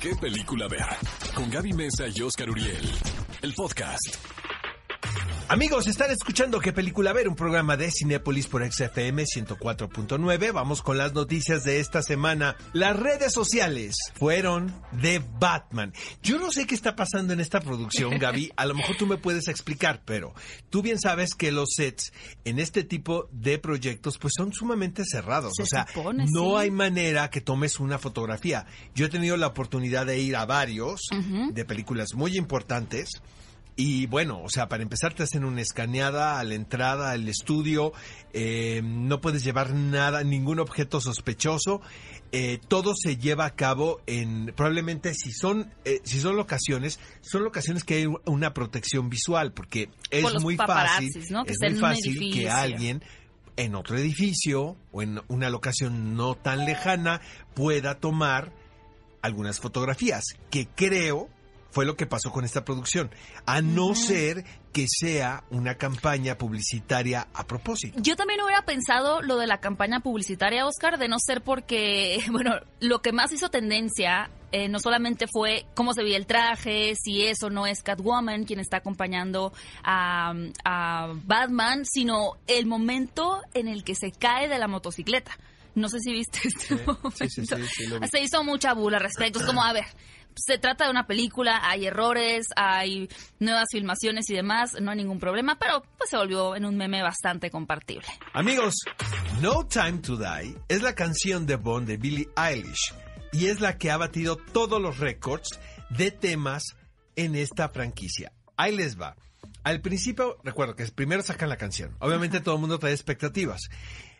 ¿Qué película ver? Con Gaby Mesa y Oscar Uriel. El podcast. Amigos, están escuchando qué película ver, un programa de Cinépolis por XFM 104.9. Vamos con las noticias de esta semana. Las redes sociales fueron de Batman. Yo no sé qué está pasando en esta producción, Gaby. A lo mejor tú me puedes explicar, pero tú bien sabes que los sets en este tipo de proyectos pues son sumamente cerrados. Se o sea, supone, no sí. hay manera que tomes una fotografía. Yo he tenido la oportunidad de ir a varios de películas muy importantes. Y bueno, o sea, para empezar te hacen una escaneada a la entrada al estudio, eh, no puedes llevar nada, ningún objeto sospechoso, eh, todo se lleva a cabo en, probablemente si son, eh, si son locaciones, son locaciones que hay una protección visual, porque es Por muy fácil, paparazzis, ¿no? Que es muy fácil que alguien en otro edificio o en una locación no tan lejana pueda tomar algunas fotografías, que creo fue lo que pasó con esta producción, a no ser que sea una campaña publicitaria a propósito. Yo también hubiera pensado lo de la campaña publicitaria, Oscar, de no ser porque, bueno, lo que más hizo tendencia eh, no solamente fue cómo se veía el traje, si eso no es Catwoman quien está acompañando a, a Batman, sino el momento en el que se cae de la motocicleta. No sé si viste este momento. sí, sí, sí, sí. Se hizo mucha bula al respecto. Es como, a ver, se trata de una película, hay errores, hay nuevas filmaciones y demás, no hay ningún problema, pero pues se volvió en un meme bastante compartible. Amigos, No Time to Die es la canción de Bond de Billie Eilish y es la que ha batido todos los récords de temas en esta franquicia. Ahí les va. Al principio, recuerdo que primero sacan la canción. Obviamente todo el mundo trae expectativas.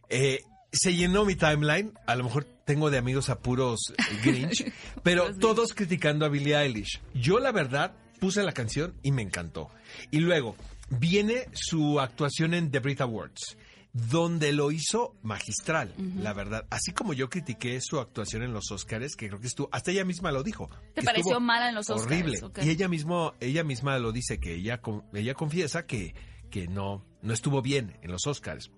Eh, se llenó mi timeline, a lo mejor tengo de amigos a puros eh, Grinch, pero todos criticando a Billie Eilish. Yo la verdad puse la canción y me encantó. Y luego viene su actuación en The Brit Awards, donde lo hizo magistral, la verdad. Así como yo critiqué su actuación en los Oscars, que creo que estuvo, hasta ella misma lo dijo. ¿Te que pareció mala en los Oscars, Horrible. Y ella mismo, ella misma lo dice que ella, ella confiesa que, que no, no estuvo bien en los Oscars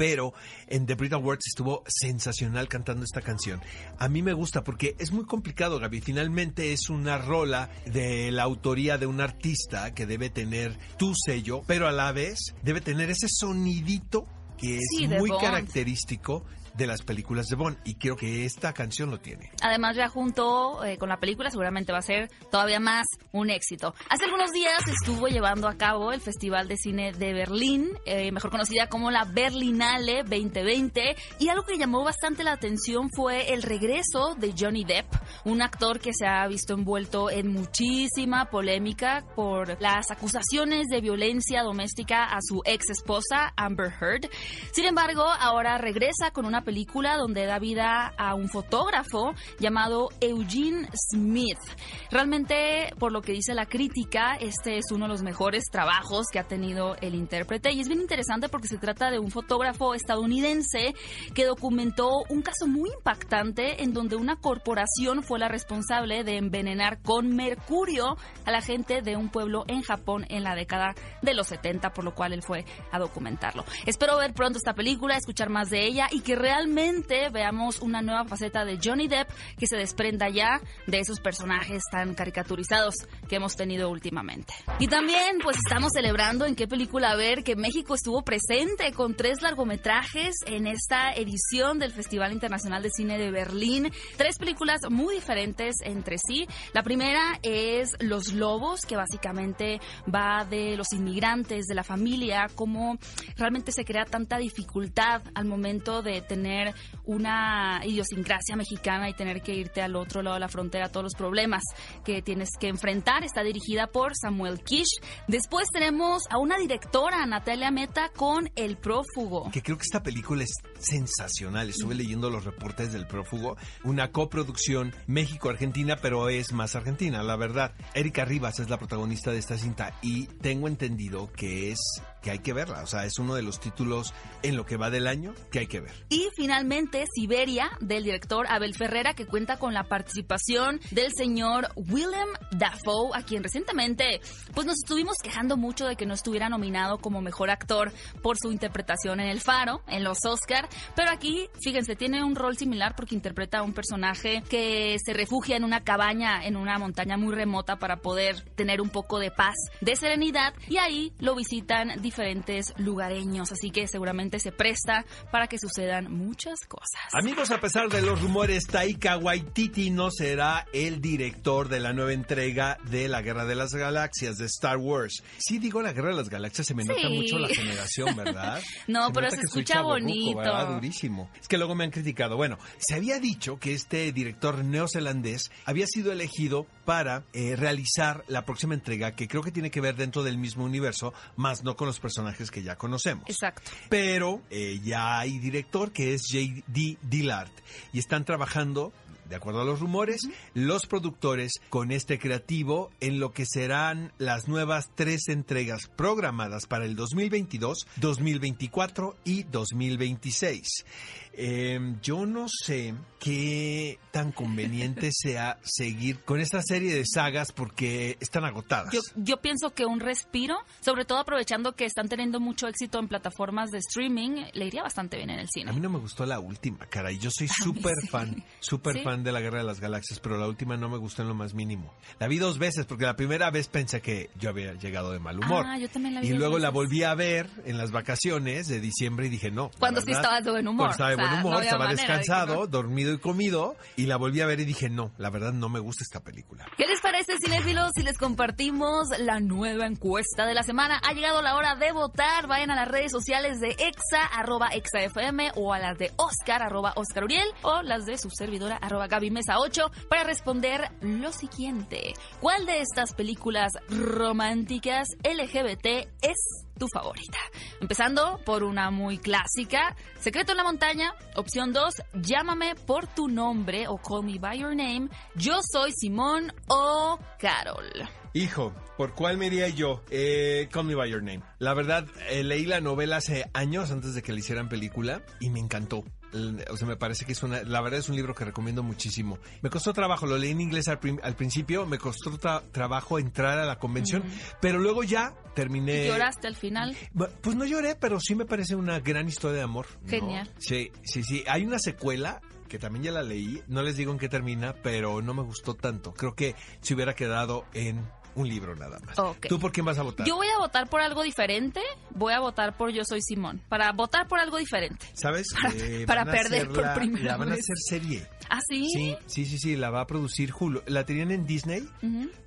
pero en The Brit Awards estuvo sensacional cantando esta canción. A mí me gusta porque es muy complicado, Gaby. Finalmente es una rola de la autoría de un artista que debe tener tu sello, pero a la vez debe tener ese sonidito que es Sí, muy Bond. característico de las películas de Bond y creo que esta canción lo tiene. Además, ya junto eh, con la película seguramente va a ser todavía más un éxito. Hace algunos días estuvo llevando a cabo el Festival de Cine de Berlín, eh, mejor conocida como la Berlinale 2020, y algo que llamó bastante la atención fue el regreso de Johnny Depp, un actor que se ha visto envuelto en muchísima polémica por las acusaciones de violencia doméstica a su ex esposa Amber Heard. Sin embargo, ahora regresa con una película donde da vida a un fotógrafo llamado Eugene Smith. Realmente, por lo que dice la crítica, este es uno de los mejores trabajos que ha tenido el intérprete y es bien interesante porque se trata de un fotógrafo estadounidense que documentó un caso muy impactante en donde una corporación fue la responsable de envenenar con mercurio a la gente de un pueblo en Japón en la década de los 70, por lo cual él fue a documentarlo. Espero ver pronto esta película, escuchar más de ella y que realmente veamos una nueva faceta de Johnny Depp que se desprenda ya de esos personajes tan caricaturizados que hemos tenido últimamente. Y también pues estamos celebrando en qué película ver que México estuvo presente con tres largometrajes en esta edición del Festival Internacional de Cine de Berlín. Tres películas muy diferentes entre sí. La primera es Los Lobos, que básicamente va de los inmigrantes, de la familia, cómo realmente se crea tanta dificultad al momento de tener una idiosincrasia mexicana y tener que irte al otro lado de la frontera, todos los problemas que tienes que enfrentar. Está dirigida por Samuel Kish. Después tenemos a una directora, Natalia Meta, con El Prófugo. Que creo que esta película es sensacional. Estuve leyendo los reportes del prófugo. Una coproducción México-Argentina, pero es más argentina, la verdad. Erika Rivas es la protagonista de esta cinta y tengo entendido que es que hay que verla. O sea, es uno de los títulos en lo que va del año que hay que ver. Y finalmente, Siberia, del director Abel Ferrera, que cuenta con la participación del señor Willem Dafoe, a quien recientemente pues nos estuvimos quejando mucho de que no estuviera nominado como mejor actor por su interpretación en El Faro, en los Oscar. Pero aquí, fíjense, tiene un rol similar porque interpreta a un personaje que se refugia en una cabaña en una montaña muy remota para poder tener un poco de paz, de serenidad, y ahí lo visitan diferentes lugareños. Así que seguramente se presta para que sucedan muchas cosas. Amigos, a pesar de los rumores, Taika Waititi no será el director de la nueva entrega de la Guerra de las Galaxias de Star Wars. Sí, digo la Guerra de las Galaxias, se me nota Sí. mucho la generación, ¿verdad? No, pero se escucha bonito. ¿verdad? Durísimo. Es que luego me han criticado. Bueno, se había dicho que este director neozelandés había sido elegido para eh, realizar la próxima entrega que creo que tiene que ver dentro del mismo universo, más no con los personajes que ya conocemos. Exacto. Pero eh, ya hay director que es J.D. Dillard y están trabajando. De acuerdo a los rumores, los productores con este creativo en lo que serán las nuevas tres entregas programadas para el 2022, 2024 y 2026. Eh, yo no sé qué tan conveniente sea seguir con esta serie de sagas porque están agotadas. Yo, yo pienso que un respiro, sobre todo aprovechando que están teniendo mucho éxito en plataformas de streaming, le iría bastante bien en el A cine. mí no me gustó la última, caray. Yo soy súper sí. fan, súper ¿Sí? fan de la Guerra de las Galaxias, pero la última no me gustó en lo más mínimo. La vi dos veces porque la primera vez pensé que yo había llegado de mal humor. Ah, yo también la vi y luego la volví a ver en las vacaciones de diciembre y dije no. Cuando sí estabas de buen humor. Cuando estaba de O sea, buen humor, no estaba de descansado, dormido y comido y la volví a ver y dije no, la verdad no me gusta esta película. ¿Qué les parece, cinéfilos, si les compartimos la nueva encuesta de la semana? Ha llegado la hora de votar. Vayan a las redes sociales de Exa, arroba ExaFM, o a las de Oscar, arroba Oscar Uriel, o las de su servidora, arroba Gaby Mesa 8, para responder lo siguiente. ¿Cuál de estas películas románticas LGBT es tu favorita? Empezando por una muy clásica, Secreto en la Montaña, opción 2, Llámame por tu nombre o Call Me By Your Name, Yo Soy Simón o Carol. Hijo, ¿por cuál me iría yo? Eh, Call Me By Your Name. La verdad, eh, leí la novela hace años antes de que le hicieran película y me encantó. O sea, me parece que es una... La verdad es un libro que recomiendo muchísimo. Me costó trabajo, lo leí en inglés al, al principio, me costó tra- trabajo entrar a la convención, pero luego ya terminé... ¿Lloraste al final? Pues no lloré, pero sí me parece una gran historia de amor. ¿no? Genial. Sí, sí, sí. Hay una secuela que también ya la leí. No les digo en qué termina, pero no me gustó tanto. Creo que se hubiera quedado en un libro nada más. ¿Tú por quién vas a votar? Yo voy a votar por algo diferente. Voy a votar por Yo Soy Simón. Para votar por algo diferente. ¿Sabes? Eh, para a perder por hacerla- primera La van a hacer serie. ¿Ah, sí? Sí, sí, sí, sí. La va a producir Hulu. La tenían en Disney,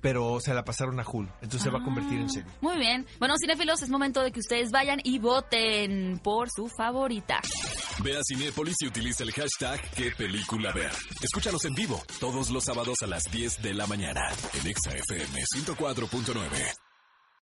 pero se la pasaron a Hulu. Entonces se va a convertir en Ah, serie. Muy bien. Bueno, cinéfilos, es momento de que ustedes vayan y voten por su favorita. Ve a Cinépolis y utiliza el hashtag qué película ver. Escúchanos en vivo todos los sábados a las 10 de la mañana en Exa FM 104.9.